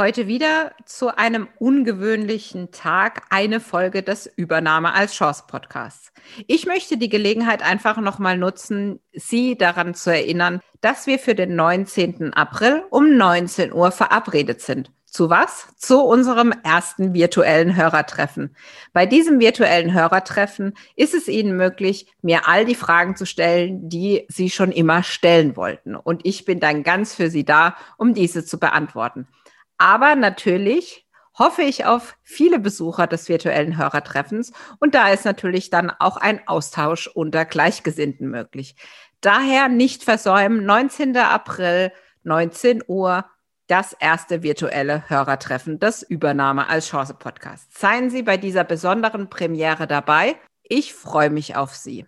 Heute wieder zu einem ungewöhnlichen Tag eine Folge des Übernahme als Chance Podcasts. Ich möchte die Gelegenheit einfach nochmal nutzen, Sie daran zu erinnern, dass wir für den 19. April um 19 Uhr verabredet sind. Zu was? Zu unserem ersten virtuellen Hörertreffen. Bei diesem virtuellen Hörertreffen ist es Ihnen möglich, mir all die Fragen zu stellen, die Sie schon immer stellen wollten. Und ich bin dann ganz für Sie da, um diese zu beantworten. Aber natürlich hoffe ich auf viele Besucher des virtuellen Hörertreffens und da ist natürlich dann auch ein Austausch unter Gleichgesinnten möglich. Daher nicht versäumen, 19. April, 19 Uhr, das erste virtuelle Hörertreffen des Übernahme als Chance Podcast. Seien Sie bei dieser besonderen Premiere dabei. Ich freue mich auf Sie.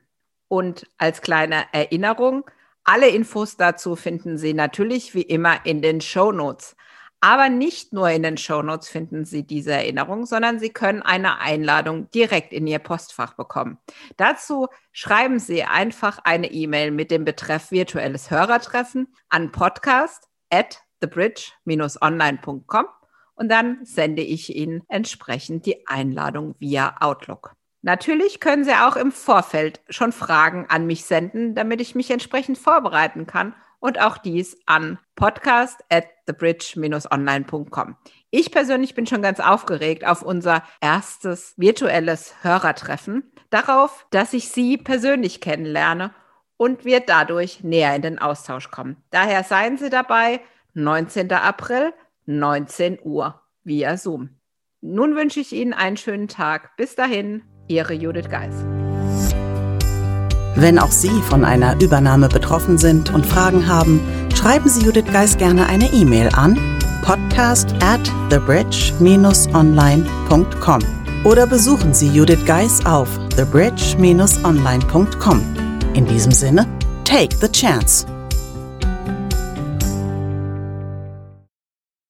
Und als kleine Erinnerung, alle Infos dazu finden Sie natürlich wie immer in den Show Notes. Aber nicht nur in den Shownotes finden Sie diese Erinnerung, sondern Sie können eine Einladung direkt in Ihr Postfach bekommen. Dazu schreiben Sie einfach eine E-Mail mit dem Betreff virtuelles Hörertreffen an podcast at thebridge-online.com und dann sende ich Ihnen entsprechend die Einladung via Outlook. Natürlich können Sie auch im Vorfeld schon Fragen an mich senden, damit ich mich entsprechend vorbereiten kann und auch dies an podcast at thebridge-online.com. Ich persönlich bin schon ganz aufgeregt auf unser erstes virtuelles Hörertreffen, darauf, dass ich Sie persönlich kennenlerne und wir dadurch näher in den Austausch kommen. Daher seien Sie dabei, 19. April, 19 Uhr via Zoom. Nun wünsche ich Ihnen einen schönen Tag. Bis dahin, Ihre Judith Geis. Wenn auch Sie von einer Übernahme betroffen sind und Fragen haben, schreiben Sie Judith Geis gerne eine E-Mail an podcast at thebridge-online.com oder besuchen Sie Judith Geis auf thebridge-online.com. In diesem Sinne, take the chance.